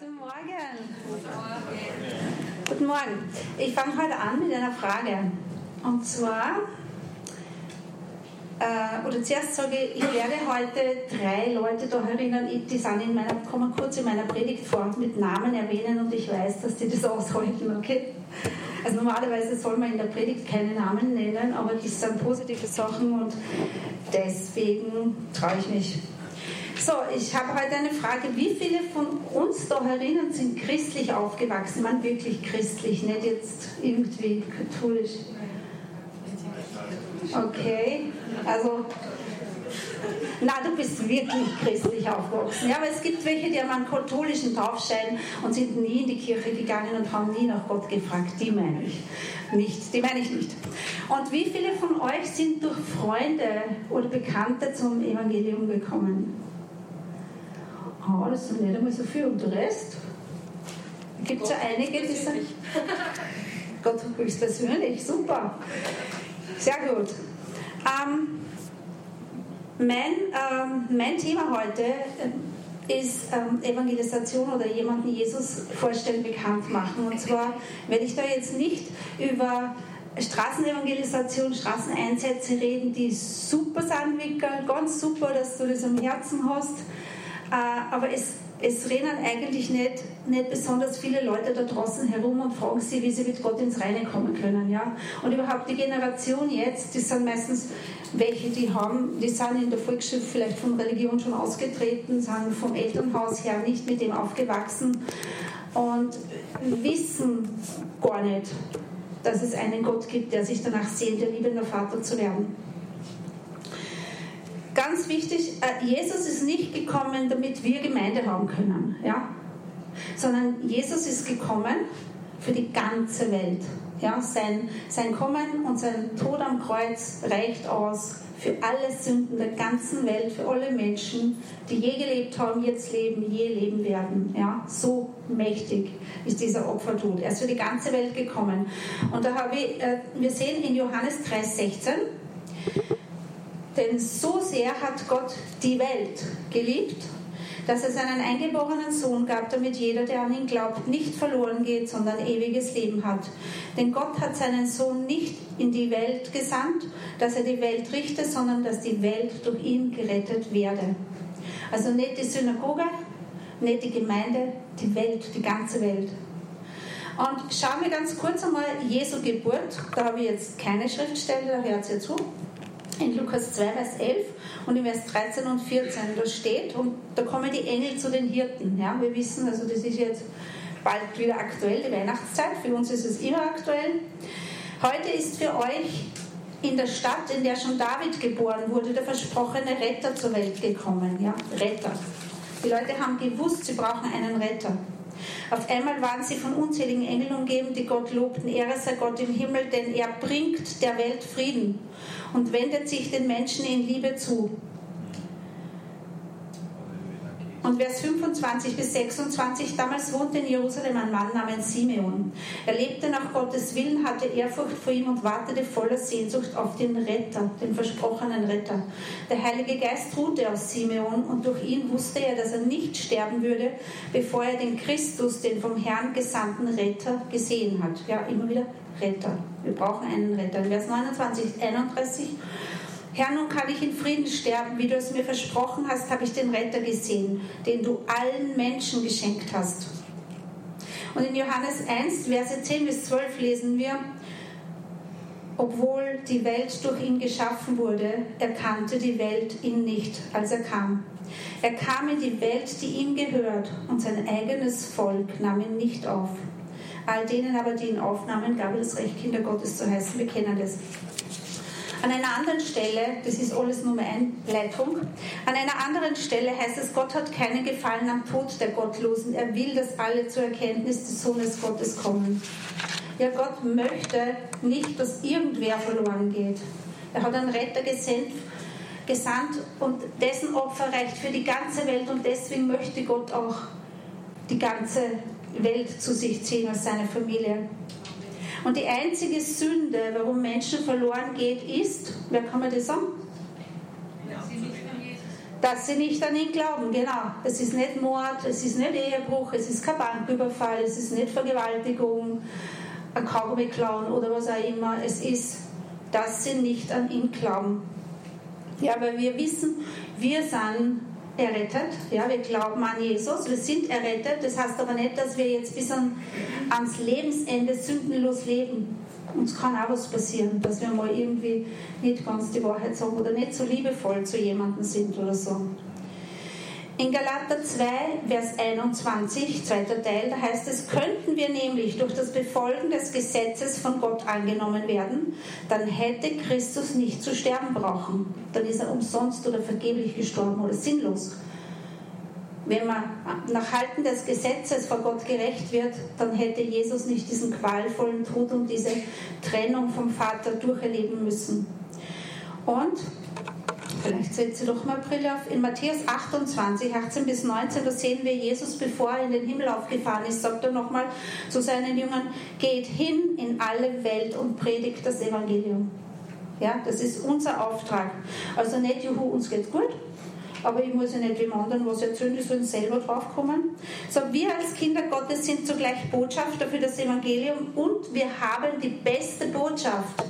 Guten Morgen. Guten Morgen. Ich fange heute an mit einer Frage. Und zwar, äh, oder zuerst sage ich, ich werde heute drei Leute da erinnern, die sind in meiner, kommen kurz in meiner Predigt vor, mit Namen erwähnen und ich weiß, dass die das aushalten, okay? Also normalerweise soll man in der Predigt keine Namen nennen, aber das sind positive Sachen und deswegen traue ich mich. So, ich habe heute eine Frage. Wie viele von uns da herinnen sind christlich aufgewachsen? Man wirklich christlich, nicht jetzt irgendwie katholisch. Okay, also, na, du bist wirklich christlich aufgewachsen. Ja, aber es gibt welche, die haben einen katholischen Taufschein und sind nie in die Kirche gegangen und haben nie nach Gott gefragt. Die meine ich nicht. Die meine ich nicht. Und wie viele von euch sind durch Freunde oder Bekannte zum Evangelium gekommen? Oh, das sind nicht einmal so viel. Und der Rest? Gibt es ja einige, die sagen, Gott höchstpersönlich, super. Sehr gut. Ähm, mein, ähm, mein Thema heute äh, ist ähm, Evangelisation oder jemanden Jesus vorstellen, bekannt machen. Und zwar werde ich da jetzt nicht über Straßenevangelisation, Straßeneinsätze reden, die super sind, Wickel, ganz super, dass du das am Herzen hast. Äh, aber es, es rennen eigentlich nicht, nicht besonders viele Leute da draußen herum und fragen sie, wie sie mit Gott ins Reine kommen können. Ja? Und überhaupt die Generation jetzt, die sind meistens welche, die haben, die sind in der Volksschule vielleicht von Religion schon ausgetreten, sind vom Elternhaus her nicht mit dem aufgewachsen und wissen gar nicht, dass es einen Gott gibt, der sich danach sehnt, der liebender Vater zu werden ganz wichtig, äh, Jesus ist nicht gekommen, damit wir Gemeinde haben können, ja? sondern Jesus ist gekommen für die ganze Welt. Ja? Sein, sein Kommen und sein Tod am Kreuz reicht aus für alle Sünden der ganzen Welt, für alle Menschen, die je gelebt haben, jetzt leben, je leben werden. Ja? So mächtig ist dieser Opfertod. Er ist für die ganze Welt gekommen. Und da habe ich, äh, wir sehen in Johannes 3,16, denn so sehr hat Gott die Welt geliebt, dass er seinen eingeborenen Sohn gab, damit jeder, der an ihn glaubt, nicht verloren geht, sondern ewiges Leben hat. Denn Gott hat seinen Sohn nicht in die Welt gesandt, dass er die Welt richte, sondern dass die Welt durch ihn gerettet werde. Also nicht die Synagoge, nicht die Gemeinde, die Welt, die ganze Welt. Und schauen wir ganz kurz einmal Jesu Geburt. Da habe ich jetzt keine Schriftstelle, da hört ihr zu in Lukas 2, Vers 11 und in Vers 13 und 14. Da steht, und da kommen die Engel zu den Hirten. Ja, wir wissen, also das ist jetzt bald wieder aktuell, die Weihnachtszeit. Für uns ist es immer aktuell. Heute ist für euch in der Stadt, in der schon David geboren wurde, der versprochene Retter zur Welt gekommen. Ja, Retter. Die Leute haben gewusst, sie brauchen einen Retter. Auf einmal waren sie von unzähligen Engeln umgeben, die Gott lobten. Ehre sei Gott im Himmel, denn er bringt der Welt Frieden und wendet sich den Menschen in Liebe zu. Und Vers 25 bis 26, damals wohnte in Jerusalem ein Mann namens Simeon. Er lebte nach Gottes Willen, hatte Ehrfurcht vor ihm und wartete voller Sehnsucht auf den Retter, den versprochenen Retter. Der Heilige Geist ruhte auf Simeon und durch ihn wusste er, dass er nicht sterben würde, bevor er den Christus, den vom Herrn gesandten Retter, gesehen hat. Ja, immer wieder Retter. Wir brauchen einen Retter. Vers 29, 31. Herr, nun kann ich in Frieden sterben, wie du es mir versprochen hast, habe ich den Retter gesehen, den du allen Menschen geschenkt hast. Und in Johannes 1, Verse 10 bis 12 lesen wir, obwohl die Welt durch ihn geschaffen wurde, erkannte die Welt ihn nicht, als er kam. Er kam in die Welt, die ihm gehört, und sein eigenes Volk nahm ihn nicht auf. All denen aber, die ihn aufnahmen, gab er das Recht, Kinder Gottes zu heißen. Wir kennen das. An einer anderen Stelle, das ist alles nur eine Einleitung, an einer anderen Stelle heißt es, Gott hat keinen Gefallen am Tod der Gottlosen. Er will, dass alle zur Erkenntnis des Sohnes Gottes kommen. Ja, Gott möchte nicht, dass irgendwer verloren geht. Er hat einen Retter gesendet, gesandt und dessen Opfer reicht für die ganze Welt und deswegen möchte Gott auch die ganze Welt zu sich ziehen als seine Familie. Und die einzige Sünde, warum Menschen verloren geht, ist, wer kann mir das sagen? dass sie nicht an ihn glauben. Genau. Es ist nicht Mord, es ist nicht Ehebruch, es ist kein Banküberfall, es ist nicht Vergewaltigung, ein Kaugummi klauen oder was auch immer. Es ist, dass sie nicht an ihn glauben. Ja, weil wir wissen, wir sind errettet. Ja, wir glauben an Jesus, wir sind errettet. Das heißt aber nicht, dass wir jetzt bis an, ans Lebensende sündenlos leben. Uns kann auch was passieren, dass wir mal irgendwie nicht ganz die Wahrheit sagen oder nicht so liebevoll zu jemandem sind oder so. In Galater 2, Vers 21, zweiter Teil, da heißt es, könnten wir nämlich durch das Befolgen des Gesetzes von Gott angenommen werden, dann hätte Christus nicht zu sterben brauchen. Dann ist er umsonst oder vergeblich gestorben oder sinnlos. Wenn man nach Halten des Gesetzes vor Gott gerecht wird, dann hätte Jesus nicht diesen qualvollen Tod und diese Trennung vom Vater durcherleben müssen. Und Vielleicht setze doch mal Brille auf. In Matthäus 28, 18 bis 19, da sehen wir Jesus, bevor er in den Himmel aufgefahren ist, sagt er nochmal zu seinen Jüngern, geht hin in alle Welt und predigt das Evangelium. Ja, das ist unser Auftrag. Also nicht, juhu, uns geht's gut, aber ich muss ja nicht dem anderen was erzählen, die sollen selber draufkommen. So, wir als Kinder Gottes sind zugleich Botschafter für das Evangelium und wir haben die beste Botschaft.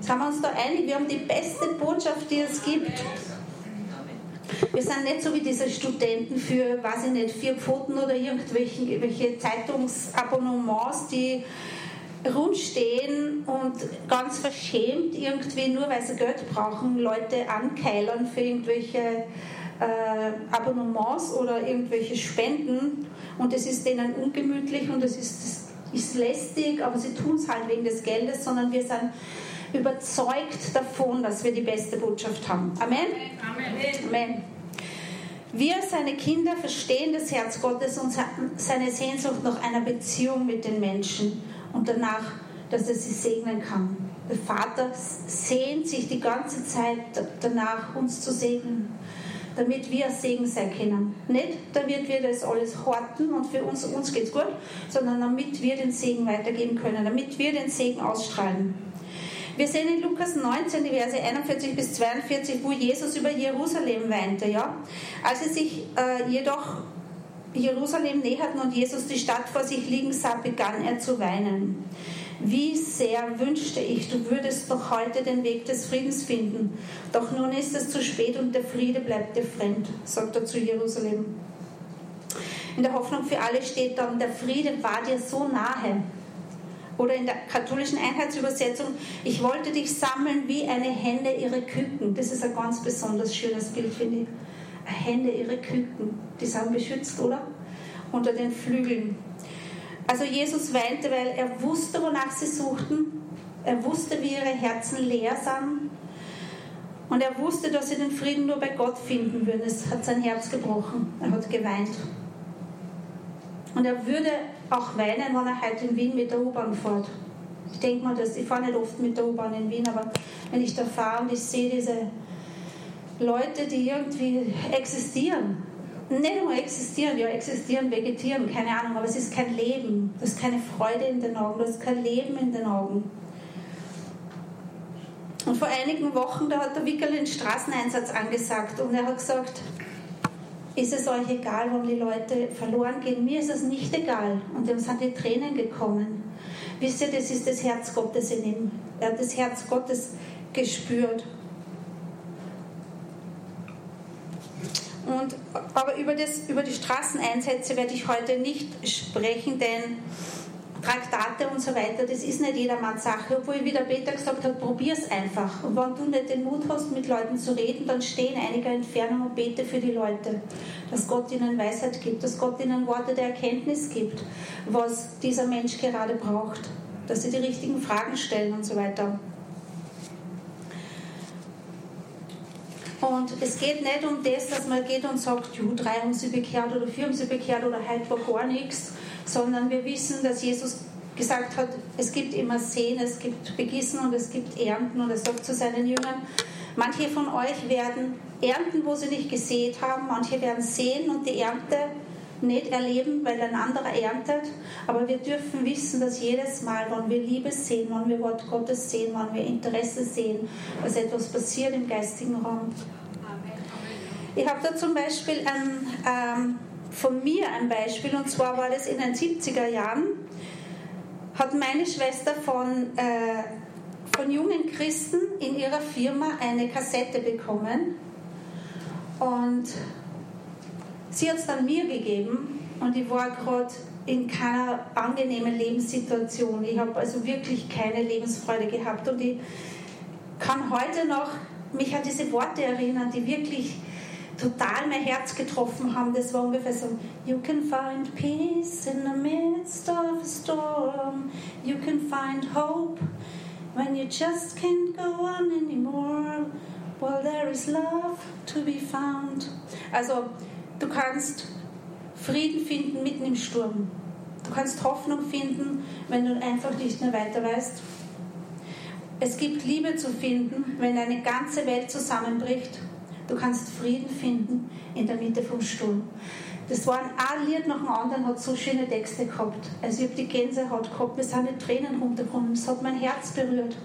Sind wir uns da einig? Wir haben die beste Botschaft, die es gibt. Wir sind nicht so wie diese Studenten für, weiß ich nicht, vier Pfoten oder irgendwelche Zeitungsabonnements, die rumstehen und ganz verschämt irgendwie, nur weil sie Geld brauchen, Leute ankeilern für irgendwelche äh, Abonnements oder irgendwelche Spenden und es ist denen ungemütlich und es ist, ist lästig, aber sie tun es halt wegen des Geldes, sondern wir sind überzeugt davon, dass wir die beste Botschaft haben. Amen? Amen. Amen. Wir, seine Kinder, verstehen das Herz Gottes und seine Sehnsucht nach einer Beziehung mit den Menschen und danach, dass er sie segnen kann. Der Vater sehnt sich die ganze Zeit danach, uns zu segnen, damit wir Segen sein können. Nicht, damit wir das alles horten und für uns, uns geht es gut, sondern damit wir den Segen weitergeben können, damit wir den Segen ausstrahlen. Wir sehen in Lukas 19, die Verse 41 bis 42, wo Jesus über Jerusalem weinte. Ja? Als sie sich äh, jedoch Jerusalem näherten und Jesus die Stadt vor sich liegen sah, begann er zu weinen. Wie sehr wünschte ich, du würdest doch heute den Weg des Friedens finden. Doch nun ist es zu spät und der Friede bleibt dir fremd, sagt er zu Jerusalem. In der Hoffnung für alle steht dann, der Friede war dir so nahe. Oder in der katholischen Einheitsübersetzung, ich wollte dich sammeln wie eine Hände ihre Küken. Das ist ein ganz besonders schönes Bild, finde ich. Hände ihre Küken, die sind beschützt, oder? Unter den Flügeln. Also Jesus weinte, weil er wusste, wonach sie suchten. Er wusste, wie ihre Herzen leer sind. Und er wusste, dass sie den Frieden nur bei Gott finden würden. Es hat sein Herz gebrochen. Er hat geweint. Und er würde auch weinen, wenn er heute in Wien mit der U-Bahn fährt. Ich denke mal, dass, ich fahre nicht oft mit der U-Bahn in Wien, aber wenn ich da fahre und ich sehe diese Leute, die irgendwie existieren, nicht nur existieren, ja, existieren, vegetieren, keine Ahnung, aber es ist kein Leben, das ist keine Freude in den Augen, das ist kein Leben in den Augen. Und vor einigen Wochen, da hat der Wickel den Straßeneinsatz angesagt und er hat gesagt, ist es euch egal, warum die Leute verloren gehen? Mir ist es nicht egal. Und dem sind die Tränen gekommen. Wisst ihr, das ist das Herz Gottes in ihm. Er hat das Herz Gottes gespürt. Und, aber über, das, über die Straßeneinsätze werde ich heute nicht sprechen, denn Traktate und so weiter, das ist nicht jedermanns Sache. Obwohl, wie der Peter gesagt hat, probier es einfach. Und wenn du nicht den Mut hast, mit Leuten zu reden, dann steh in einiger Entfernung und bete für die Leute. Dass Gott ihnen Weisheit gibt, dass Gott ihnen Worte der Erkenntnis gibt, was dieser Mensch gerade braucht. Dass sie die richtigen Fragen stellen und so weiter. Und es geht nicht um das, dass man geht und sagt, ju, drei haben sie bekehrt oder vier haben sie bekehrt oder heute war gar nichts, sondern wir wissen, dass Jesus gesagt hat, es gibt immer Sehen, es gibt Begießen und es gibt Ernten. Und er sagt zu seinen Jüngern, manche von euch werden ernten, wo sie nicht gesät haben, manche werden sehen und die Ernte nicht erleben, weil ein anderer erntet. Aber wir dürfen wissen, dass jedes Mal, wenn wir Liebe sehen, wenn wir Wort Gottes sehen, wenn wir Interesse sehen, dass etwas passiert im geistigen Raum. Ich habe da zum Beispiel ein, ähm, von mir ein Beispiel, und zwar war das in den 70er Jahren, hat meine Schwester von, äh, von jungen Christen in ihrer Firma eine Kassette bekommen und sie hat es dann mir gegeben und ich war gerade in keiner angenehmen Lebenssituation. Ich habe also wirklich keine Lebensfreude gehabt und ich kann heute noch mich an diese Worte erinnern, die wirklich total mein Herz getroffen haben. Das war ungefähr so: You can find peace in the midst of a storm. You can find hope when you just can't go on anymore. Well, there is love to be found. Also, du kannst Frieden finden mitten im Sturm. Du kannst Hoffnung finden, wenn du einfach nicht mehr weiter weißt. Es gibt Liebe zu finden, wenn eine ganze Welt zusammenbricht. Du kannst Frieden finden in der Mitte vom Sturm. Das war ein Lied nach dem anderen, hat so schöne Texte gehabt. Also ich habe die Gänsehaut gehabt, mir sind die Tränen runtergekommen, es hat mein Herz berührt.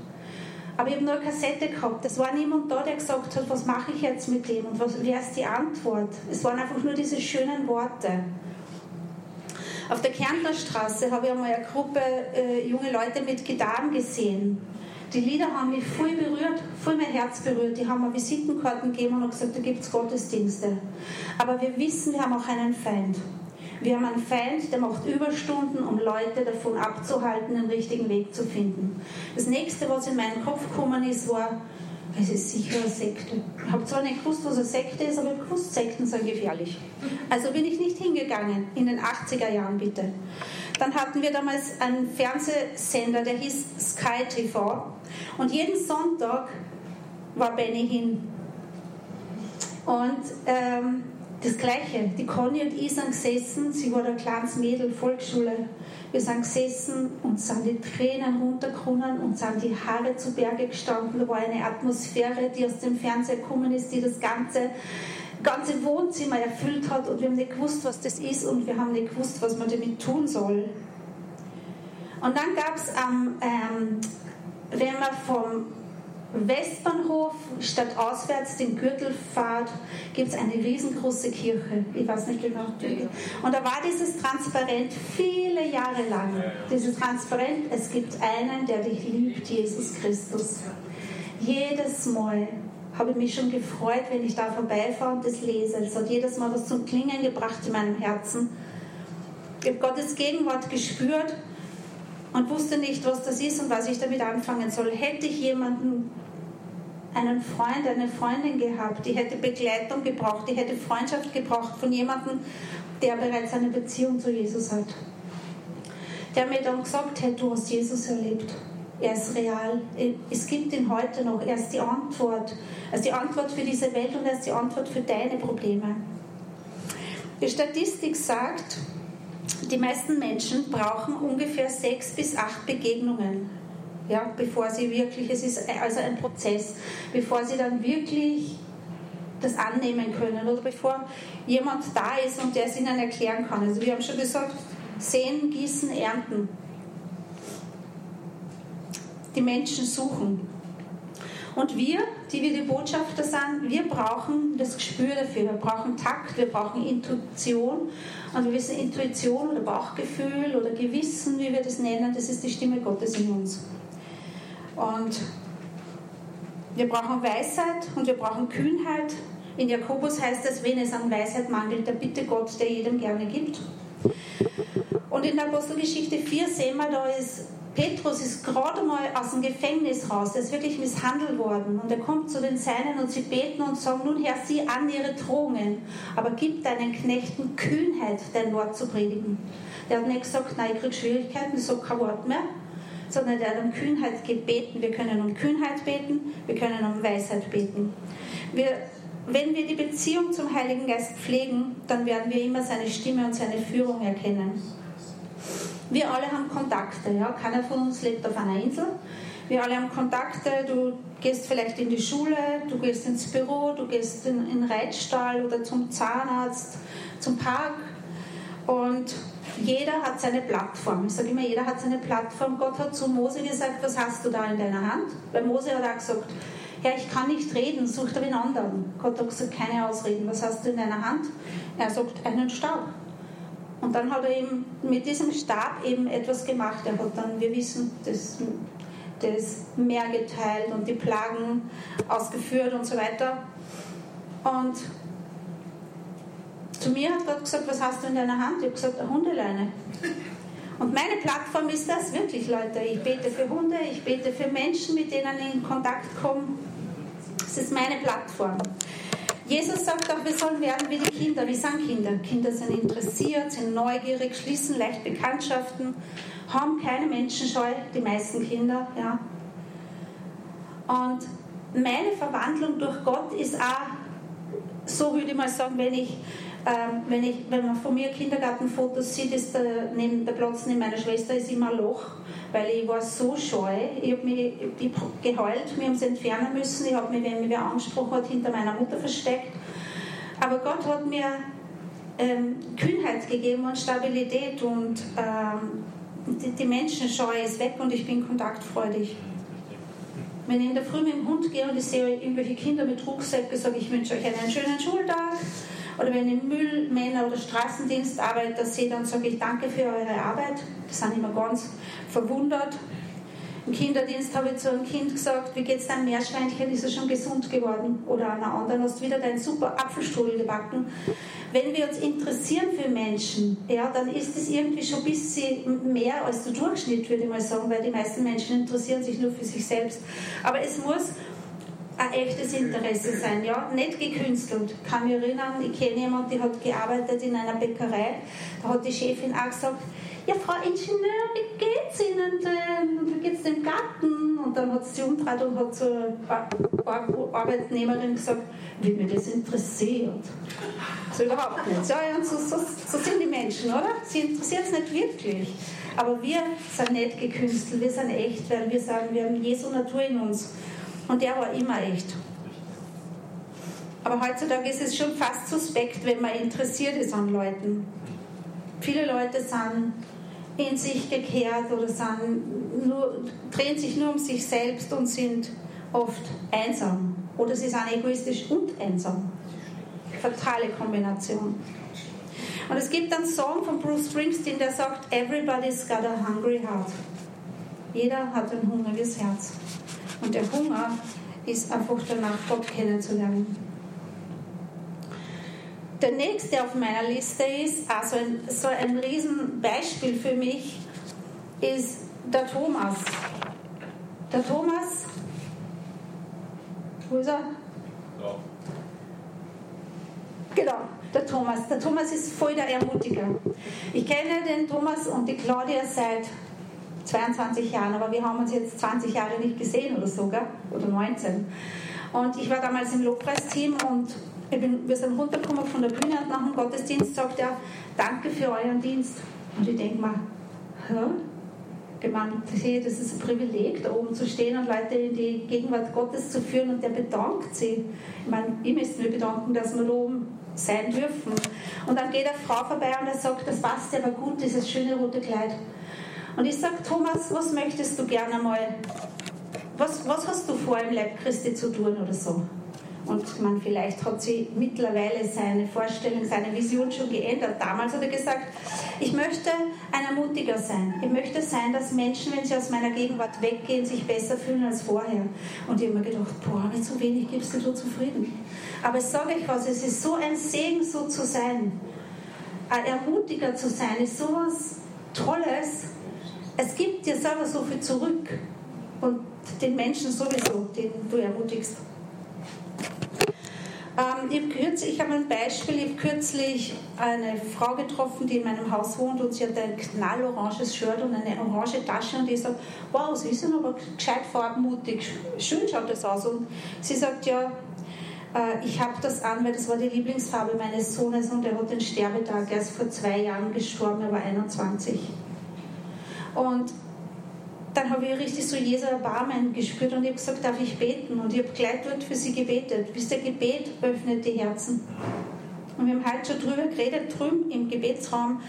Aber ich habe nur eine Kassette gehabt. Es war niemand da, der gesagt hat, was mache ich jetzt mit dem und was, wer ist die Antwort. Es waren einfach nur diese schönen Worte. Auf der Kärntner Straße habe ich einmal eine Gruppe äh, junge Leute mit Gitarren gesehen. Die Lieder haben mich voll berührt, voll mein Herz berührt. Die haben mir Visitenkarten gegeben und gesagt, da gibt es Gottesdienste. Aber wir wissen, wir haben auch einen Feind. Wir haben einen Feind, der macht Überstunden, um Leute davon abzuhalten, den richtigen Weg zu finden. Das nächste, was in meinen Kopf gekommen ist, war, es ist sicher eine Sekte. Ich habe zwar nicht gewusst, was eine Sekte ist, aber ich gewusst, Sekten sind gefährlich. Also bin ich nicht hingegangen, in den 80er Jahren bitte. Dann hatten wir damals einen Fernsehsender, der hieß Sky TV. Und jeden Sonntag war Benny hin. Und ähm, das Gleiche, die Conny und ich sind gesessen, sie war ein kleines Mädel, Volksschule. Wir sind gesessen und sind die Tränen runtergekommen und sind die Haare zu Berge gestanden. Da war eine Atmosphäre, die aus dem Fernseher gekommen ist, die das ganze, ganze Wohnzimmer erfüllt hat und wir haben nicht gewusst, was das ist und wir haben nicht gewusst, was man damit tun soll. Und dann gab es am, ähm, wenn man vom Westbahnhof statt auswärts den Gürtel fahrt, gibt es eine riesengroße Kirche. Ich weiß nicht genau. Und da war dieses Transparent viele Jahre lang. Dieses Transparent, es gibt einen, der dich liebt, Jesus Christus. Jedes Mal habe ich mich schon gefreut, wenn ich da vorbeifahre und das lese. Es hat jedes Mal was zum Klingen gebracht in meinem Herzen. Ich habe Gottes Gegenwart gespürt und wusste nicht, was das ist und was ich damit anfangen soll. Hätte ich jemanden, einen Freund, eine Freundin gehabt, die hätte Begleitung gebraucht, die hätte Freundschaft gebraucht von jemandem, der bereits eine Beziehung zu Jesus hat. Der mir dann gesagt hätte, du hast Jesus erlebt. Er ist real. Es gibt ihn heute noch. Er ist die Antwort. Er ist die Antwort für diese Welt und er ist die Antwort für deine Probleme. Die Statistik sagt, die meisten Menschen brauchen ungefähr sechs bis acht Begegnungen, ja, bevor sie wirklich, es ist also ein Prozess, bevor sie dann wirklich das annehmen können oder bevor jemand da ist und der es ihnen erklären kann. Also wir haben schon gesagt, sehen, gießen, ernten. Die Menschen suchen. Und wir, die wir die Botschafter sind, wir brauchen das Gespür dafür. Wir brauchen Takt, wir brauchen Intuition. Und wir wissen, Intuition oder Bauchgefühl oder Gewissen, wie wir das nennen, das ist die Stimme Gottes in uns. Und wir brauchen Weisheit und wir brauchen Kühnheit. In Jakobus heißt es, wenn es an Weisheit mangelt, der bitte Gott, der jedem gerne gibt. Und in der Apostelgeschichte 4 sehen wir, da ist Petrus ist gerade mal aus dem Gefängnis raus, er ist wirklich misshandelt worden und er kommt zu den Seinen und sie beten und sagen, nun Herr, sieh an ihre Drohungen, aber gib deinen Knechten Kühnheit, dein Wort zu predigen. Der hat nicht gesagt, nein, ich kriege Schwierigkeiten, ich sage kein Wort mehr, sondern der hat um Kühnheit gebeten. Wir können um Kühnheit beten, wir können um Weisheit beten. Wir, wenn wir die Beziehung zum Heiligen Geist pflegen, dann werden wir immer seine Stimme und seine Führung erkennen. Wir alle haben Kontakte. Ja? Keiner von uns lebt auf einer Insel. Wir alle haben Kontakte. Du gehst vielleicht in die Schule, du gehst ins Büro, du gehst in, den Reitstall oder zum Zahnarzt, zum Park. Und jeder hat seine Plattform. Ich sage immer, jeder hat seine Plattform. Gott hat zu Mose gesagt, was hast du da in deiner Hand? Weil Mose hat auch gesagt, ja, ich kann nicht reden, such dir einen anderen. Gott hat gesagt, keine Ausreden. Was hast du in deiner Hand? Er sagt, einen Stab. Und dann hat er eben mit diesem Stab eben etwas gemacht. Er hat dann, wir wissen, das, das Meer geteilt und die Plagen ausgeführt und so weiter. Und zu mir hat Gott gesagt, was hast du in deiner Hand? Ich habe gesagt, eine Hundeleine. Und meine Plattform ist das wirklich, Leute. Ich bete für Hunde, ich bete für Menschen, mit denen ich in Kontakt komme. Das ist meine Plattform. Jesus sagt auch, wir sollen werden wie die Kinder. Wie sind Kinder? Kinder sind interessiert, sind neugierig, schließen leicht Bekanntschaften, haben keine Menschenscheu, die meisten Kinder. Ja. Und meine Verwandlung durch Gott ist auch, so würde ich mal sagen, wenn ich ähm, wenn, ich, wenn man von mir Kindergartenfotos sieht, ist der, neben der Platz neben meiner Schwester ist immer ein Loch, weil ich war so scheu. Ich habe mich ich geheult, wir haben es entfernen müssen. Ich habe mich, wenn mich wer angesprochen hat, hinter meiner Mutter versteckt. Aber Gott hat mir ähm, Kühnheit gegeben und Stabilität und ähm, die, die Menschenscheu ist weg und ich bin kontaktfreudig. Wenn ich in der Früh mit dem Hund gehe und ich sehe irgendwelche Kinder mit Rucksäcken, sage ich, ich wünsche euch einen schönen Schultag. Oder wenn ich Müllmänner oder Straßendienstarbeiter sehe, dann sage ich danke für eure Arbeit. Die sind immer ganz verwundert. Im Kinderdienst habe ich zu einem Kind gesagt, wie geht es deinem Meerschweinchen, ist er schon gesund geworden? Oder einer anderen hast du wieder deinen super Apfelstrudel gebacken. Wenn wir uns interessieren für Menschen, ja, dann ist es irgendwie schon ein bisschen mehr als der Durchschnitt, würde ich mal sagen, weil die meisten Menschen interessieren sich nur für sich selbst. Aber es muss ein echtes Interesse sein, ja, nicht gekünstelt. Ich kann mich erinnern, ich kenne jemanden, die hat gearbeitet in einer Bäckerei, da hat die Chefin auch gesagt, ja, Frau Ingenieur, wie geht's Ihnen denn? Wie geht's dem Garten? Und dann hat sie umgedreht und hat zur Arbeitnehmerin gesagt, wie mir das interessiert. So überhaupt nicht. So, und so, so, so sind die Menschen, oder? Sie interessiert es nicht wirklich. Aber wir sind nicht gekünstelt, wir sind echt, weil wir sagen, wir haben Jesu Natur in uns. Und der war immer echt. Aber heutzutage ist es schon fast suspekt, wenn man interessiert ist an Leuten. Viele Leute sind in sich gekehrt oder sind nur, drehen sich nur um sich selbst und sind oft einsam. Oder sie sind egoistisch und einsam. Fatale Kombination. Und es gibt einen Song von Bruce Springsteen, der sagt, Everybody's got a hungry heart. Jeder hat ein hungriges Herz. Und der Hunger ist einfach danach, Gott kennenzulernen. Der nächste auf meiner Liste ist, also ein, so ein Riesenbeispiel für mich, ist der Thomas. Der Thomas, wo ist er? Ja. Genau, der Thomas. Der Thomas ist voll der Ermutiger. Ich kenne den Thomas und die Claudia seit 22 Jahren, aber wir haben uns jetzt 20 Jahre nicht gesehen oder so, oder 19. Und ich war damals im Lobpreisteam und bin, wir sind runtergekommen von der Bühne und nach dem Gottesdienst sagt er, danke für euren Dienst. Und ich denke mal, hä? Ich meine, das ist ein Privileg, da oben zu stehen und Leute in die Gegenwart Gottes zu führen und der bedankt sie. Ich meine, ich müsste mir bedanken, dass wir da oben sein dürfen. Und dann geht eine Frau vorbei und er sagt, das passt aber gut, dieses schöne rote Kleid. Und ich sage, Thomas, was möchtest du gerne mal, was, was hast du vor, im Leib Christi zu tun oder so? Und man, vielleicht hat sie mittlerweile seine Vorstellung, seine Vision schon geändert. Damals hat er gesagt, ich möchte ein Ermutiger sein. Ich möchte sein, dass Menschen, wenn sie aus meiner Gegenwart weggehen, sich besser fühlen als vorher. Und ich habe mir gedacht, boah, mit so wenig gibst du da zufrieden. Aber ich sage euch was, es ist so ein Segen, so zu sein. Ein Ermutiger zu sein, ist so was Tolles es gibt dir selber so viel zurück und den Menschen sowieso, den du ermutigst. Ähm, ich, kürzlich, ich habe ein Beispiel, ich habe kürzlich eine Frau getroffen, die in meinem Haus wohnt und sie hat ein knalloranges Shirt und eine orange Tasche und ich sage, wow, sie ist aber gescheit farbenmutig, schön schaut das aus. Und sie sagt, ja, äh, ich habe das an, weil das war die Lieblingsfarbe meines Sohnes und er hat den Sterbetag, er ist vor zwei Jahren gestorben, er war 21. Und dann habe ich richtig so Jesu Erbarmen gespürt und ich habe gesagt, darf ich beten? Und ich habe gleich dort für sie gebetet. Bis der Gebet öffnet die Herzen. Und wir haben heute schon drüber geredet, drüben im Gebetsraum,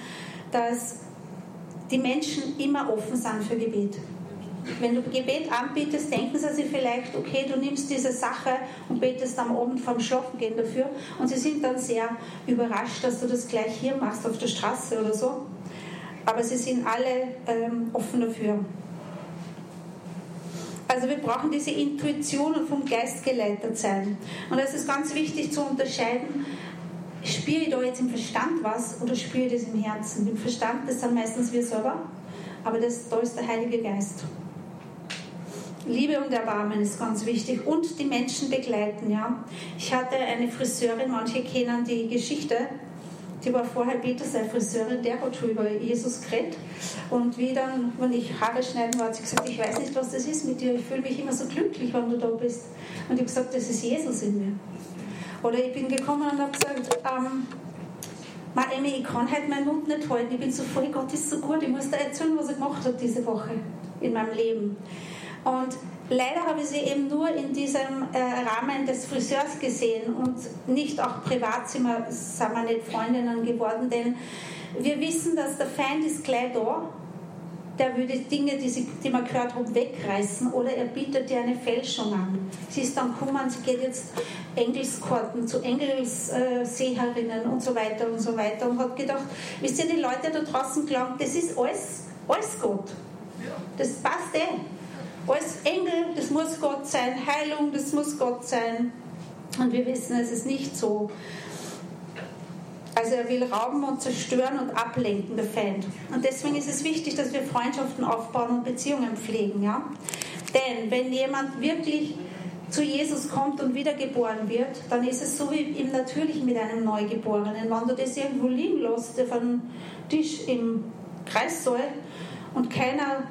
dass die Menschen immer offen sind für Gebet. wenn du Gebet anbietest, denken sie sich vielleicht, okay, du nimmst diese Sache und betest am Abend vorm Schlafengehen dafür. Und sie sind dann sehr überrascht, dass du das gleich hier machst auf der Straße oder so. Aber sie sind alle ähm, offen dafür. Also wir brauchen diese Intuition und vom Geist geleitet sein. Und es ist ganz wichtig zu unterscheiden, spüre ich da jetzt im Verstand was oder spüre ich das im Herzen? Im Verstand, das sind meistens wir selber, aber das, da ist der Heilige Geist. Liebe und Erbarmen ist ganz wichtig und die Menschen begleiten. Ja. Ich hatte eine Friseurin, manche kennen die Geschichte, die war vorher Peter, seine Friseurin, der hat schon über Jesus geredet. Und wie dann, wenn ich Haare schneiden war, hat sie gesagt, ich weiß nicht, was das ist mit dir, ich fühle mich immer so glücklich, wenn du da bist. Und ich habe gesagt, das ist Jesus in mir. Oder ich bin gekommen und habe gesagt, ähm, Emmy, ich kann halt meinen Mund nicht halten, ich bin so voll, Gott ist so gut, ich muss dir erzählen, was er gemacht hat diese Woche in meinem Leben. Und Leider habe ich sie eben nur in diesem äh, Rahmen des Friseurs gesehen und nicht auch privat sind wir, sind wir nicht Freundinnen geworden, denn wir wissen, dass der Feind ist gleich da. Der würde Dinge, die, sie, die man gehört hat, wegreißen oder er bietet dir eine Fälschung an. Sie ist dann gekommen, sie geht jetzt Engelskorten zu Engelseherinnen äh, und so weiter und so weiter und hat gedacht, wisst ihr, die Leute da draußen glauben, das ist alles, alles Gott. Das passt eh. Als Engel, das muss Gott sein. Heilung, das muss Gott sein. Und wir wissen, es ist nicht so. Also er will rauben und zerstören und ablenken, der Feind. Und deswegen ist es wichtig, dass wir Freundschaften aufbauen und Beziehungen pflegen. Ja? Denn wenn jemand wirklich zu Jesus kommt und wiedergeboren wird, dann ist es so wie im Natürlichen mit einem Neugeborenen. Wenn du das irgendwo liegen lässt auf einem Tisch im Kreissaal und keiner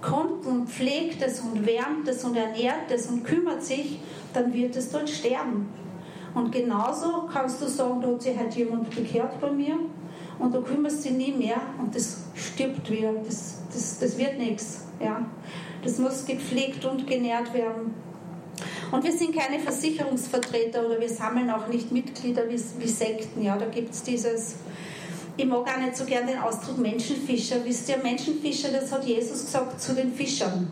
kommt und pflegt es und wärmt es und ernährt es und kümmert sich, dann wird es dort sterben. Und genauso kannst du sagen, da hat sich halt jemand bekehrt bei mir und du kümmerst dich nie mehr und das stirbt wieder, das, das, das wird nichts. Ja. Das muss gepflegt und genährt werden. Und wir sind keine Versicherungsvertreter oder wir sammeln auch nicht Mitglieder wie, wie Sekten. Ja. Da gibt es dieses ich mag auch nicht so gern den Ausdruck Menschenfischer. Wisst ihr, Menschenfischer, das hat Jesus gesagt zu den Fischern.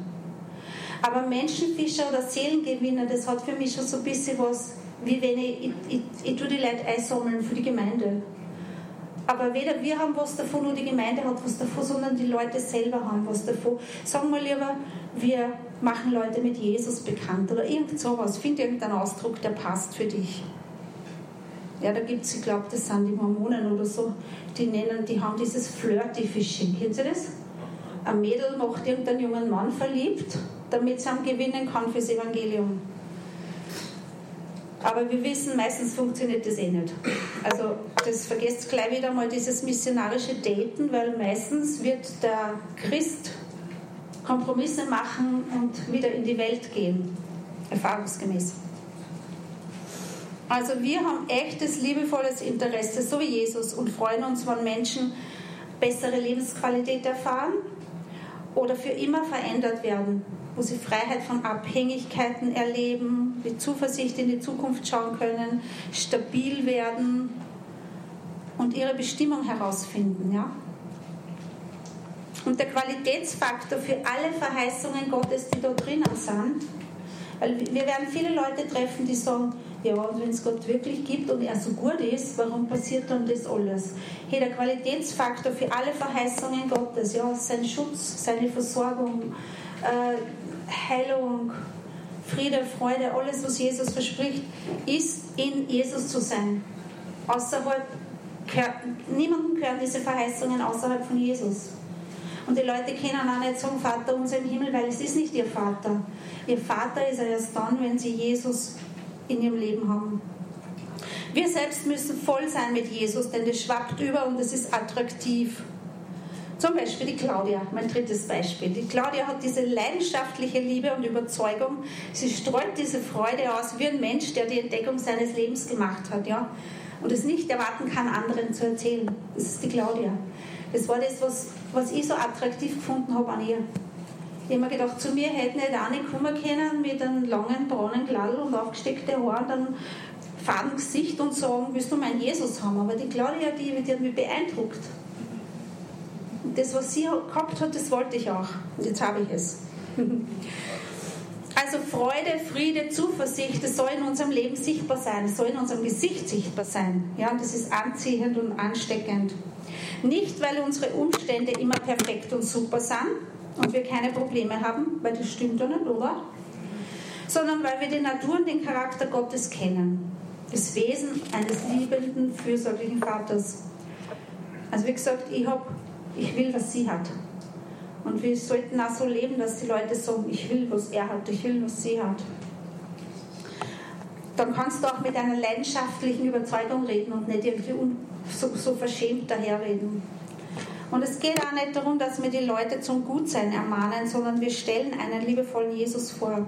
Aber Menschenfischer oder Seelengewinner, das hat für mich schon so ein bisschen was, wie wenn ich, ich, ich, ich tue die Leute einsammeln für die Gemeinde. Aber weder wir haben was davon, noch die Gemeinde hat was davon, sondern die Leute selber haben was davon. Sagen wir lieber, wir machen Leute mit Jesus bekannt oder irgend sowas. Find irgendeinen Ausdruck, der passt für dich. Ja, da gibt es, ich glaube, das sind die Mormonen oder so, die nennen, die haben dieses Flirty Fishing. Kennen Sie das? Ein Mädel macht irgendeinen jungen Mann verliebt, damit sie ihn gewinnen kann fürs Evangelium. Aber wir wissen, meistens funktioniert das eh nicht. Also das vergesst gleich wieder mal dieses missionarische Daten, weil meistens wird der Christ Kompromisse machen und wieder in die Welt gehen, erfahrungsgemäß. Also wir haben echtes, liebevolles Interesse, so wie Jesus, und freuen uns, wenn Menschen bessere Lebensqualität erfahren oder für immer verändert werden, wo sie Freiheit von Abhängigkeiten erleben, mit Zuversicht in die Zukunft schauen können, stabil werden und ihre Bestimmung herausfinden. Ja? Und der Qualitätsfaktor für alle Verheißungen Gottes, die da drinnen sind, weil wir werden viele Leute treffen, die sagen, ja, und wenn es Gott wirklich gibt und er so gut ist, warum passiert dann das alles? Hey, der Qualitätsfaktor für alle Verheißungen Gottes, ja, sein Schutz, seine Versorgung, äh, Heilung, Friede, Freude, alles, was Jesus verspricht, ist in Jesus zu sein. Außerhalb, niemandem gehören diese Verheißungen außerhalb von Jesus. Und die Leute können auch nicht sagen, Vater unser im Himmel, weil es ist nicht ihr Vater. Ihr Vater ist erst dann, wenn sie Jesus in ihrem Leben haben. Wir selbst müssen voll sein mit Jesus, denn das schwappt über und es ist attraktiv. Zum Beispiel die Claudia, mein drittes Beispiel. Die Claudia hat diese leidenschaftliche Liebe und Überzeugung. Sie streut diese Freude aus wie ein Mensch, der die Entdeckung seines Lebens gemacht hat. Ja? Und es nicht erwarten kann, anderen zu erzählen. Das ist die Claudia. Das war das, was, was ich so attraktiv gefunden habe an ihr. Ich habe mir gedacht, zu mir hätte nicht eine kommen können mit einem langen braunen Kleidl und aufgesteckten Haaren, dann faden Gesicht und sagen, willst du meinen Jesus haben? Aber die Claudia, die, die hat mich beeindruckt. das, was sie gehabt hat, das wollte ich auch. Und jetzt habe ich es. Also Freude, Friede, Zuversicht, das soll in unserem Leben sichtbar sein, das soll in unserem Gesicht sichtbar sein. Ja, und das ist anziehend und ansteckend. Nicht, weil unsere Umstände immer perfekt und super sind und wir keine Probleme haben, weil das stimmt doch nicht, oder? Sondern weil wir die Natur und den Charakter Gottes kennen. Das Wesen eines liebenden, fürsorglichen Vaters. Also wie gesagt, ich, hab, ich will, was sie hat. Und wir sollten auch so leben, dass die Leute sagen, ich will, was er hat, ich will, was sie hat. Dann kannst du auch mit einer leidenschaftlichen Überzeugung reden und nicht irgendwie so, so verschämt daherreden. Und es geht auch nicht darum, dass wir die Leute zum Gutsein ermahnen, sondern wir stellen einen liebevollen Jesus vor.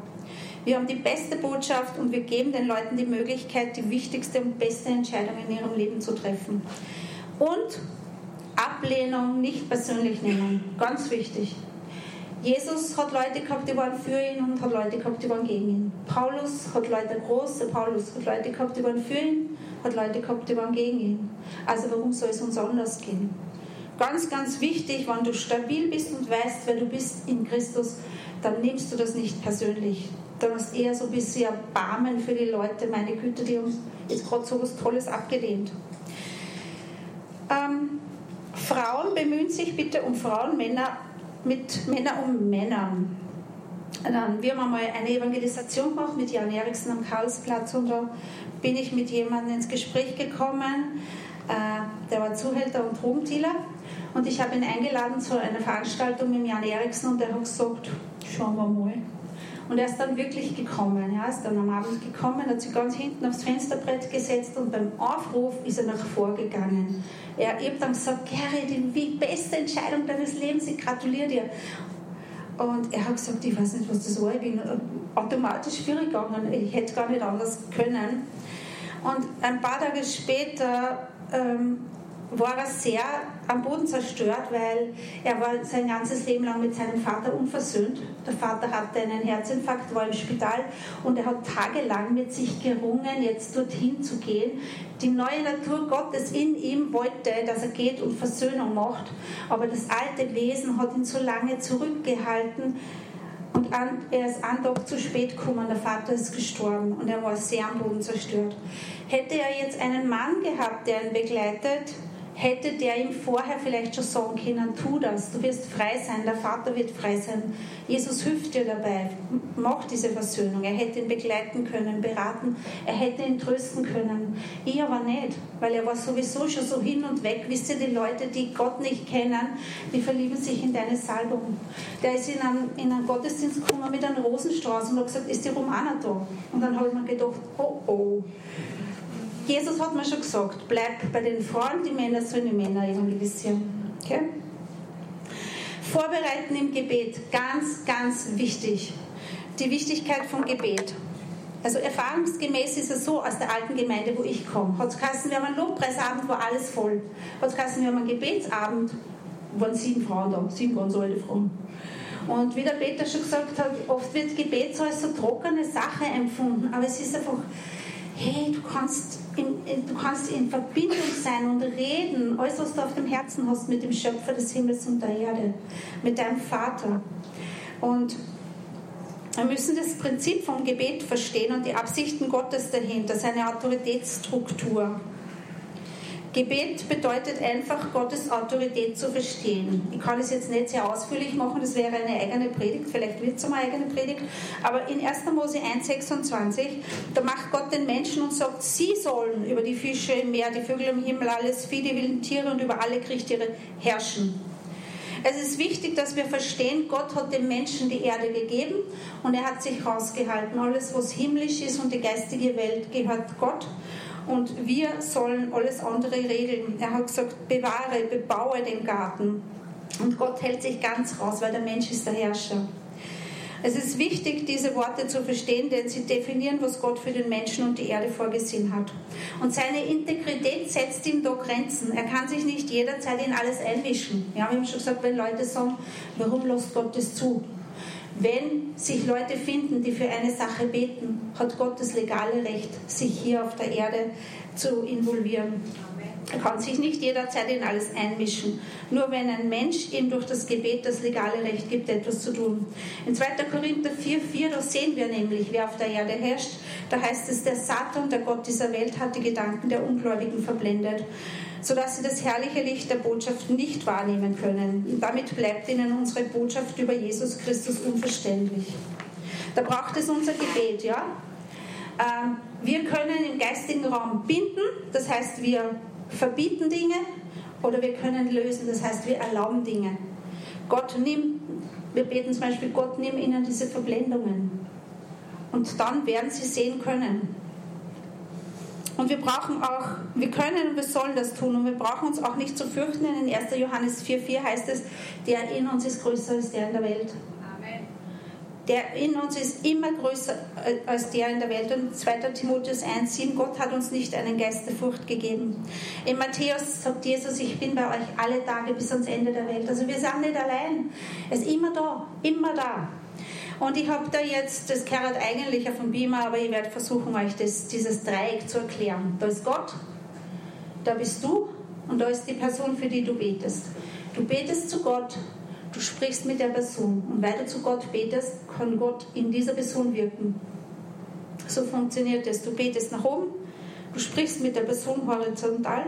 Wir haben die beste Botschaft und wir geben den Leuten die Möglichkeit, die wichtigste und beste Entscheidung in ihrem Leben zu treffen. Und Ablehnung nicht persönlich nehmen. Ganz wichtig. Jesus hat Leute gehabt, die waren für ihn und hat Leute gehabt, die waren gegen ihn. Paulus hat Leute groß, Paulus hat Leute gehabt, die waren für ihn, hat Leute gehabt, die waren gegen ihn. Also warum soll es uns anders gehen? Ganz, ganz wichtig, wenn du stabil bist und weißt, wer du bist in Christus, dann nimmst du das nicht persönlich. Dann hast eher so ein bisschen Erbarmen für die Leute, meine Güte, die uns jetzt gerade so was Tolles abgelehnt. Ähm, Frauen bemühen sich bitte um Frauen, Männer mit Männer um Männern. Dann, wir haben einmal eine Evangelisation gemacht mit Jan Eriksen am Karlsplatz und da bin ich mit jemandem ins Gespräch gekommen, der war Zuhälter und Drogendealer und ich habe ihn eingeladen zu einer Veranstaltung mit Jan Eriksen und er hat gesagt, schauen wir mal. Und er ist dann wirklich gekommen. Er ist dann am Abend gekommen, hat sich ganz hinten aufs Fensterbrett gesetzt und beim Aufruf ist er nach vorgegangen. Er hat dann gesagt, Gary, die beste Entscheidung deines Lebens, ich gratuliere dir. Und er hat gesagt, ich weiß nicht, was das war, ich bin automatisch schwierig gegangen, ich hätte gar nicht anders können. Und ein paar Tage später ähm, war er sehr am Boden zerstört, weil er war sein ganzes Leben lang mit seinem Vater unversöhnt. Der Vater hatte einen Herzinfarkt, war im Spital und er hat tagelang mit sich gerungen, jetzt dorthin zu gehen. Die neue Natur Gottes in ihm wollte, dass er geht und Versöhnung macht, aber das alte Wesen hat ihn so lange zurückgehalten, und er ist einen Tag zu spät gekommen, der Vater ist gestorben und er war sehr am Boden zerstört. Hätte er jetzt einen Mann gehabt, der ihn begleitet, hätte der ihm vorher vielleicht schon sagen können, tu das, du wirst frei sein, der Vater wird frei sein. Jesus hilft dir dabei, mach diese Versöhnung. Er hätte ihn begleiten können, beraten, er hätte ihn trösten können. Ich aber nicht, weil er war sowieso schon so hin und weg. Wisst ihr, die Leute, die Gott nicht kennen, die verlieben sich in deine Salbung. Der ist in einen, in einen Gottesdienst gekommen mit einem Rosenstrauß und hat gesagt, ist die Romana da? Und dann habe ich mir gedacht, oh oh. Jesus hat mir schon gesagt, bleib bei den Frauen, die Männer sollen die Männer evangelisieren. Okay? Vorbereiten im Gebet, ganz, ganz wichtig. Die Wichtigkeit vom Gebet. Also erfahrungsgemäß ist es so aus der alten Gemeinde, wo ich komme. Hat geheißen, wir haben einen Lobpreisabend, war alles voll. Hat geheißen, wir haben einen Gebetsabend, waren sieben Frauen da, sieben ganz alte Frauen. Und wie der Peter schon gesagt hat, oft wird Gebet so als so trockene Sache empfunden, aber es ist einfach hey, du kannst, in, in, du kannst in Verbindung sein und reden, alles, was du auf dem Herzen hast, mit dem Schöpfer des Himmels und der Erde, mit deinem Vater. Und wir müssen das Prinzip vom Gebet verstehen und die Absichten Gottes dahinter, seine Autoritätsstruktur. Gebet bedeutet einfach, Gottes Autorität zu verstehen. Ich kann es jetzt nicht sehr ausführlich machen, das wäre eine eigene Predigt, vielleicht wird es eine eigene Predigt, aber in 1. Mose 1,26, da macht Gott den Menschen und sagt, sie sollen über die Fische im Meer, die Vögel im Himmel, alles Vieh, die wilden Tiere und über alle Kriechtiere herrschen. Es ist wichtig, dass wir verstehen, Gott hat dem Menschen die Erde gegeben und er hat sich rausgehalten. Alles, was himmlisch ist und die geistige Welt, gehört Gott und wir sollen alles andere regeln. Er hat gesagt, bewahre, bebaue den Garten. Und Gott hält sich ganz raus, weil der Mensch ist der Herrscher. Es ist wichtig, diese Worte zu verstehen, denn sie definieren, was Gott für den Menschen und die Erde vorgesehen hat. Und seine Integrität setzt ihm da Grenzen. Er kann sich nicht jederzeit in alles einmischen. Ja, wir haben schon gesagt, wenn Leute sagen, warum lässt Gott das zu? Wenn sich Leute finden, die für eine Sache beten, hat Gott das legale Recht, sich hier auf der Erde zu involvieren. Er kann sich nicht jederzeit in alles einmischen. Nur wenn ein Mensch ihm durch das Gebet das legale Recht gibt, etwas zu tun. In 2. Korinther 4, 4, da sehen wir nämlich, wer auf der Erde herrscht. Da heißt es, der Satan, der Gott dieser Welt, hat die Gedanken der Ungläubigen verblendet, sodass sie das herrliche Licht der Botschaft nicht wahrnehmen können. Damit bleibt ihnen unsere Botschaft über Jesus Christus unverständlich. Da braucht es unser Gebet, ja? Ähm, wir können im geistigen Raum binden, das heißt, wir verbieten Dinge oder wir können lösen, das heißt, wir erlauben Dinge. Gott nimmt, wir beten zum Beispiel, Gott nimm ihnen diese Verblendungen. Und dann werden sie sehen können. Und wir brauchen auch, wir können und wir sollen das tun und wir brauchen uns auch nicht zu fürchten. In 1. Johannes 4,4 heißt es, der in uns ist größer als der in der Welt der in uns ist immer größer äh, als der in der Welt. Und 2. Timotheus 1,7, Gott hat uns nicht einen Geist der Furcht gegeben. In Matthäus sagt Jesus, ich bin bei euch alle Tage bis ans Ende der Welt. Also wir sind nicht allein. Er ist immer da, immer da. Und ich habe da jetzt, das gehört eigentlich auf dem Beamer, aber ich werde versuchen, euch das, dieses Dreieck zu erklären. Da ist Gott, da bist du und da ist die Person, für die du betest. Du betest zu Gott Du sprichst mit der Person und weil du zu Gott betest, kann Gott in dieser Person wirken. So funktioniert es. Du betest nach oben, du sprichst mit der Person horizontal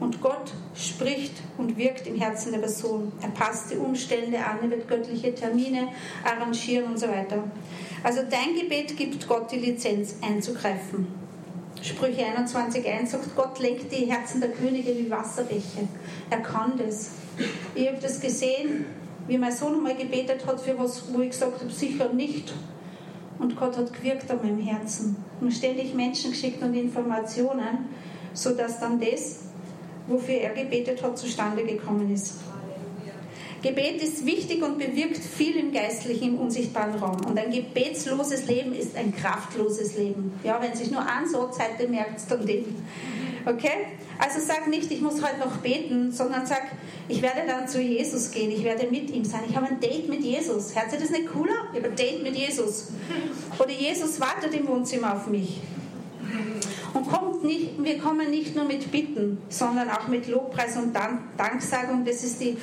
und Gott spricht und wirkt im Herzen der Person. Er passt die Umstände an, er wird göttliche Termine arrangieren und so weiter. Also dein Gebet gibt Gott die Lizenz einzugreifen. Sprüche 21.1 sagt, Gott lenkt die Herzen der Könige wie Wasserbäche. Er kann das. Ich habe das gesehen wie mein Sohn einmal gebetet hat für was, wo ich gesagt habe, sicher nicht. Und Gott hat gewirkt an meinem Herzen. Und ständig Menschen geschickt und Informationen, sodass dann das, wofür er gebetet hat, zustande gekommen ist. Gebet ist wichtig und bewirkt viel im geistlichen, im unsichtbaren Raum. Und ein gebetsloses Leben ist ein kraftloses Leben. Ja, wenn sich nur an so Zeit merkt, dann den. Okay? Also sag nicht, ich muss heute noch beten, sondern sag, ich werde dann zu Jesus gehen, ich werde mit ihm sein. Ich habe ein Date mit Jesus. Hört sich das nicht cooler? Ich habe ein Date mit Jesus. Oder Jesus wartet im Wohnzimmer auf mich. Und kommt nicht, wir kommen nicht nur mit Bitten, sondern auch mit Lobpreis und Dank, Danksagung. Das ist die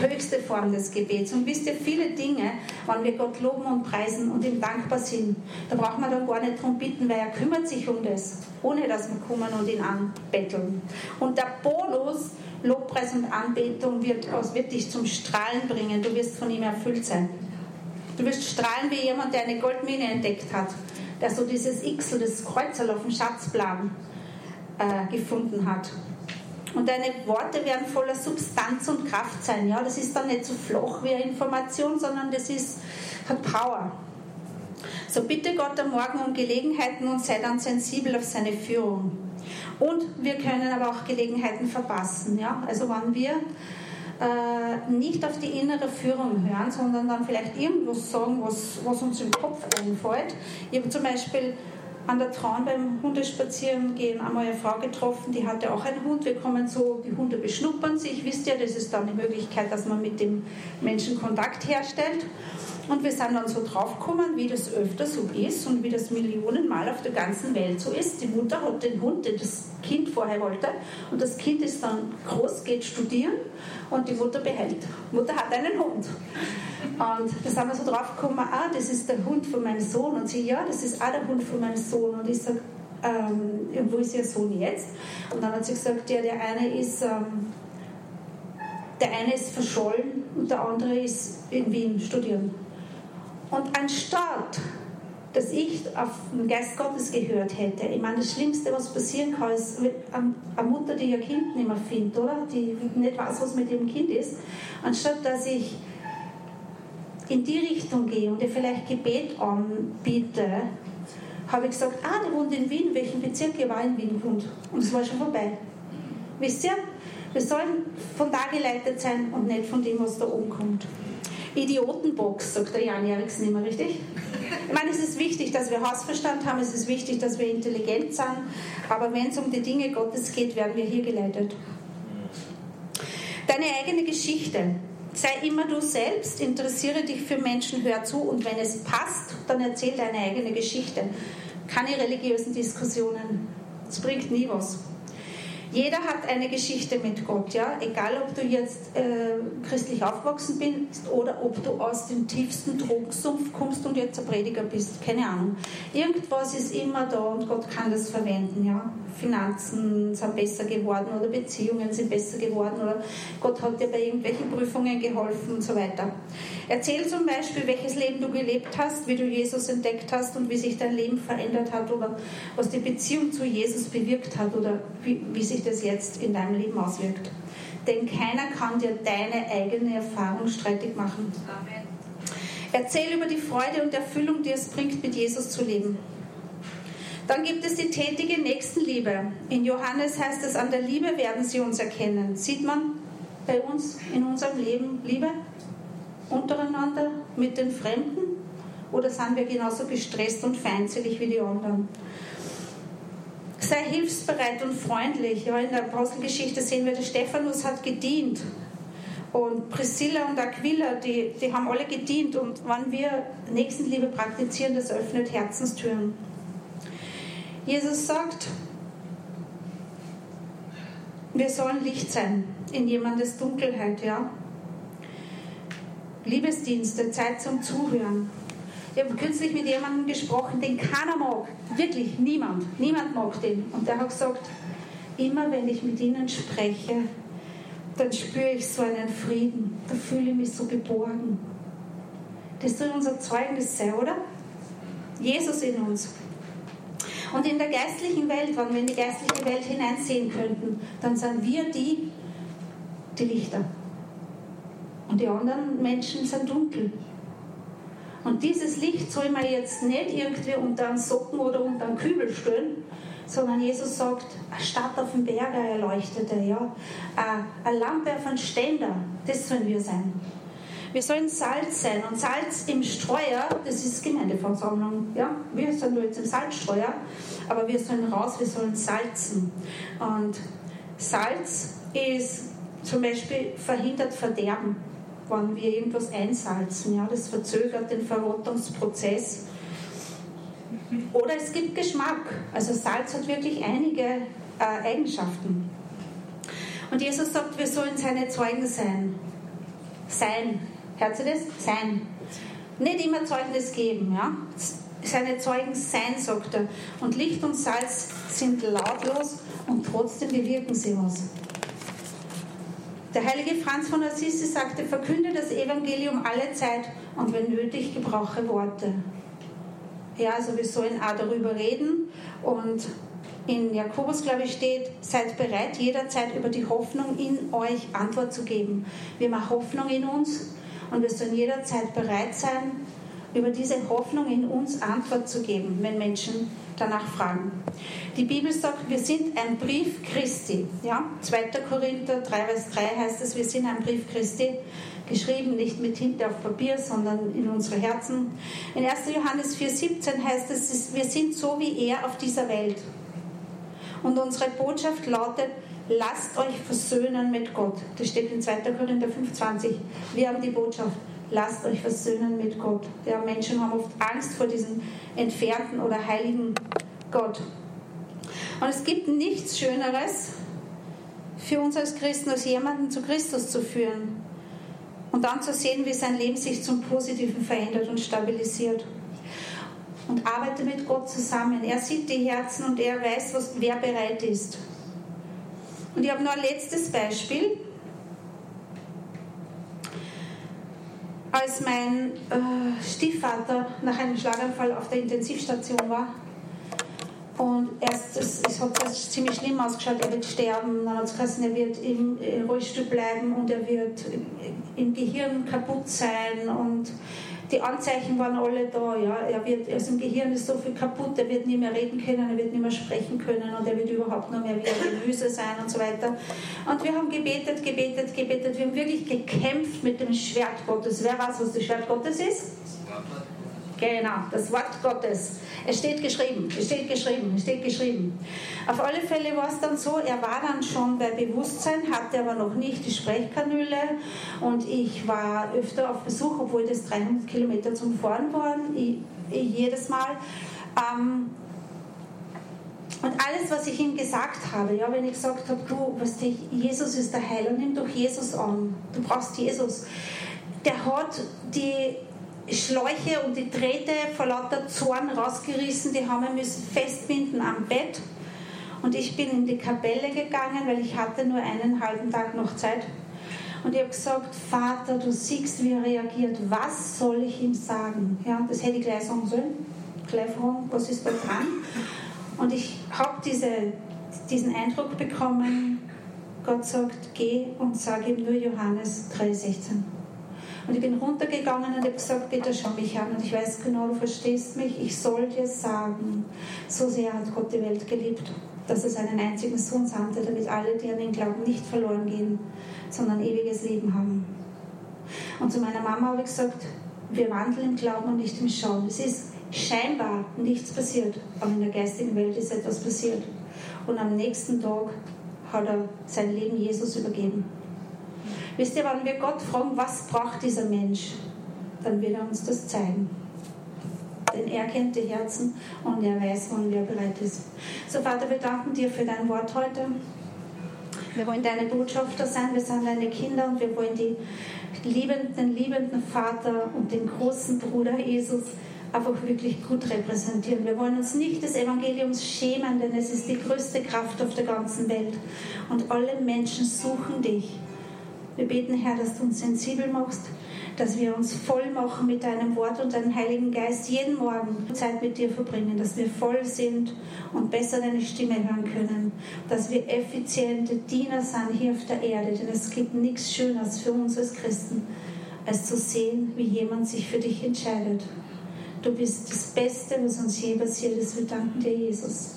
höchste Form des Gebets. Und wisst ihr, viele Dinge, wenn wir Gott loben und preisen und ihm dankbar sind, da braucht man dann gar nicht drum bitten, weil er kümmert sich um das, ohne dass wir kommen und ihn anbetteln. Und der Bonus, Lobpreis und Anbetung wird, wird dich zum Strahlen bringen. Du wirst von ihm erfüllt sein. Du wirst strahlen wie jemand, der eine Goldmine entdeckt hat, der so dieses X, das Kreuzel auf dem Schatzplan äh, gefunden hat. Und deine Worte werden voller Substanz und Kraft sein. Ja, das ist dann nicht so flach wie eine Information, sondern das ist, Power. So bitte Gott am Morgen um Gelegenheiten und sei dann sensibel auf seine Führung. Und wir können aber auch Gelegenheiten verpassen. Ja? Also wenn wir äh, nicht auf die innere Führung hören, sondern dann vielleicht irgendwas sagen, was, was uns im Kopf einfällt. Ich habe zum Beispiel an der Traun beim Hundespazieren gehen einmal eine Frau getroffen, die hatte auch einen Hund. Wir kommen so, die Hunde beschnuppern sich. Wisst ihr, das ist dann die Möglichkeit, dass man mit dem Menschen Kontakt herstellt. Und wir sind dann so draufgekommen, wie das öfter so ist und wie das Millionenmal auf der ganzen Welt so ist. Die Mutter hat den Hund, den das Kind vorher wollte, und das Kind ist dann groß, geht studieren und die Mutter behält. Mutter hat einen Hund. Und da sind wir so draufgekommen, ah, das ist der Hund von meinem Sohn. Und sie, ja, das ist auch der Hund von meinem Sohn. Und ich sage, ähm, wo ist Ihr Sohn jetzt? Und dann hat sie gesagt, ja, der eine ist... Ähm, der eine ist verschollen und der andere ist in Wien studieren. Und anstatt, dass ich auf den Geist Gottes gehört hätte, ich meine, das Schlimmste, was passieren kann, ist eine Mutter, die ihr Kind nicht mehr findet, oder? Die nicht weiß, was mit ihrem Kind ist. Anstatt, dass ich in die Richtung gehe und ihr vielleicht Gebet anbiete, habe ich gesagt, ah, der wohnt in Wien, welchen Bezirk ihr war in Wien wohnt. Und es war schon vorbei. Wisst ihr, wir sollen von da geleitet sein und nicht von dem, was da oben kommt. Idiotenbox, sagt der Jan Eriksen immer, richtig? Ich meine, es ist wichtig, dass wir Hausverstand haben, es ist wichtig, dass wir intelligent sind, aber wenn es um die Dinge Gottes geht, werden wir hier geleitet. Deine eigene Geschichte. Sei immer du selbst, interessiere dich für Menschen, hör zu und wenn es passt, dann erzähl deine eigene Geschichte. Keine religiösen Diskussionen. Es bringt nie was. Jeder hat eine Geschichte mit Gott, ja. Egal, ob du jetzt äh, christlich aufgewachsen bist oder ob du aus dem tiefsten Drogensumpf kommst und jetzt ein Prediger bist. Keine Ahnung. Irgendwas ist immer da und Gott kann das verwenden, ja. Finanzen sind besser geworden oder Beziehungen sind besser geworden oder Gott hat dir bei irgendwelchen Prüfungen geholfen und so weiter. Erzähl zum Beispiel, welches Leben du gelebt hast, wie du Jesus entdeckt hast und wie sich dein Leben verändert hat oder was die Beziehung zu Jesus bewirkt hat oder wie, wie sich das jetzt in deinem Leben auswirkt. Denn keiner kann dir deine eigene Erfahrung streitig machen. Amen. Erzähl über die Freude und Erfüllung, die es bringt, mit Jesus zu leben. Dann gibt es die tätige Nächstenliebe. In Johannes heißt es, an der Liebe werden sie uns erkennen. Sieht man bei uns in unserem Leben Liebe untereinander mit den Fremden? Oder sind wir genauso gestresst und feindselig wie die anderen? Sei hilfsbereit und freundlich. Ja, in der Apostelgeschichte sehen wir, der Stephanus hat gedient. Und Priscilla und Aquila, die, die haben alle gedient. Und wenn wir Nächstenliebe praktizieren, das öffnet Herzenstüren. Jesus sagt, wir sollen Licht sein in jemandes Dunkelheit, ja. Liebesdienste, Zeit zum Zuhören. Ich habe kürzlich mit jemandem gesprochen, den keiner mag. Wirklich niemand. Niemand mag den. Und der hat gesagt, immer wenn ich mit ihnen spreche, dann spüre ich so einen Frieden. Da fühle ich mich so geborgen. Das soll unser Zeugnis sein, oder? Jesus in uns. Und in der geistlichen Welt, wenn wir in die geistliche Welt hineinsehen könnten, dann sind wir die, die Lichter. Und die anderen Menschen sind dunkel. Und dieses Licht soll man jetzt nicht irgendwie unter einen Socken oder unter einen Kübel stellen, sondern Jesus sagt, eine Stadt auf dem Berg, erleuchtete, ja. Eine Lampe auf einem Ständer, das sollen wir sein. Wir sollen Salz sein und Salz im Streuer, das ist Gemeindeversammlung. Ja? Wir sind nur jetzt im Salzstreuer, aber wir sollen raus, wir sollen salzen. Und Salz ist zum Beispiel verhindert Verderben, wenn wir irgendwas einsalzen. Ja? Das verzögert den Verrottungsprozess. Oder es gibt Geschmack. Also Salz hat wirklich einige äh, Eigenschaften. Und Jesus sagt, wir sollen seine Zeugen sein. Sein. Hört ihr das? Sein. Nicht immer Zeugnis geben, ja? Seine Zeugen sein, sagt er. Und Licht und Salz sind lautlos und trotzdem bewirken sie was. Der heilige Franz von Assisi sagte, verkünde das Evangelium alle Zeit und wenn nötig, gebrauche Worte. Ja, also wir sollen auch darüber reden und in Jakobus, glaube ich, steht, seid bereit, jederzeit über die Hoffnung in euch Antwort zu geben. Wir haben Hoffnung in uns und wir sollen jederzeit bereit sein, über diese Hoffnung in uns Antwort zu geben, wenn Menschen danach fragen. Die Bibel sagt, wir sind ein Brief Christi. Ja? 2. Korinther 3, Vers 3 heißt es, wir sind ein Brief Christi, geschrieben nicht mit Tinte auf Papier, sondern in unsere Herzen. In 1. Johannes 4, 17 heißt es, wir sind so wie er auf dieser Welt. Und unsere Botschaft lautet, lasst euch versöhnen mit Gott. Das steht in 2. Korinther 5,20. Wir haben die Botschaft, lasst euch versöhnen mit Gott. Ja, Menschen haben oft Angst vor diesem entfernten oder heiligen Gott. Und es gibt nichts Schöneres für uns als Christen, als jemanden zu Christus zu führen. Und dann zu sehen, wie sein Leben sich zum Positiven verändert und stabilisiert. Und arbeite mit Gott zusammen. Er sieht die Herzen und er weiß, was, wer bereit ist. Und ich habe noch ein letztes Beispiel. Als mein äh, Stiefvater nach einem Schlaganfall auf der Intensivstation war, und erst, es, es hat erst ziemlich schlimm ausgeschaut, er wird sterben, dann hat es geheißen, er wird im Rollstuhl bleiben und er wird im Gehirn kaputt sein und die Anzeichen waren alle da. Ja. Er wird, also im Gehirn ist so viel kaputt, er wird nie mehr reden können, er wird nicht mehr sprechen können und er wird überhaupt nur mehr wie ein Gemüse sein und so weiter. Und wir haben gebetet, gebetet, gebetet. Wir haben wirklich gekämpft mit dem Schwert Gottes. Wer weiß, was das Schwert Gottes ist? Genau, das Wort Gottes. Es steht geschrieben, es steht geschrieben, es steht geschrieben. Auf alle Fälle war es dann so, er war dann schon bei Bewusstsein, hatte aber noch nicht die Sprechkanüle und ich war öfter auf Besuch, obwohl das 300 Kilometer zum Fahren waren, ich, ich jedes Mal. Ähm, Und alles, was ich ihm gesagt habe, ja, wenn ich gesagt habe, du, weißt du, Jesus ist der Heiler, nimm doch Jesus an. Du brauchst Jesus. Der hat die Schläuche und die Drähte vor lauter Zorn rausgerissen, die haben wir müssen festbinden am Bett. Und ich bin in die Kapelle gegangen, weil ich hatte nur einen halben Tag noch Zeit. Und ich habe gesagt, Vater, du siehst, wie er reagiert. Was soll ich ihm sagen? Ja, das hätte ich gleich sagen sollen. Gleich fragen, was ist da dran? Und ich habe diese, diesen Eindruck bekommen, Gott sagt, geh und sag ihm nur Johannes 3,16. Und ich bin runtergegangen und habe gesagt, bitte schau mich an. Und ich weiß genau, du verstehst mich. Ich soll dir sagen, so sehr hat Gott die Welt geliebt, dass er seinen einzigen Sohn sandte, damit alle, die an ihn glauben, nicht verloren gehen, sondern ewiges Leben haben. Und zu meiner Mama habe ich gesagt, wir wandeln im Glauben und nicht im Schauen. Es ist scheinbar nichts passiert, aber in der geistigen Welt ist etwas passiert. Und am nächsten Tag hat er sein Leben Jesus übergeben. Wisst ihr, wenn wir Gott fragen, was braucht dieser Mensch, dann wird er uns das zeigen. Denn er kennt die Herzen und er weiß, wann er bereit ist. So, Vater, wir danken dir für dein Wort heute. Wir wollen deine Botschafter sein, wir sind deine Kinder und wir wollen die liebenden, den liebenden Vater und den großen Bruder Jesus einfach wirklich gut repräsentieren. Wir wollen uns nicht des Evangeliums schämen, denn es ist die größte Kraft auf der ganzen Welt. Und alle Menschen suchen dich. Wir beten, Herr, dass du uns sensibel machst, dass wir uns voll machen mit deinem Wort und deinem Heiligen Geist jeden Morgen Zeit mit dir verbringen, dass wir voll sind und besser deine Stimme hören können, dass wir effiziente Diener sind hier auf der Erde, denn es gibt nichts Schöneres für uns als Christen, als zu sehen, wie jemand sich für dich entscheidet. Du bist das Beste, was uns je passiert ist. Wir danken dir, Jesus.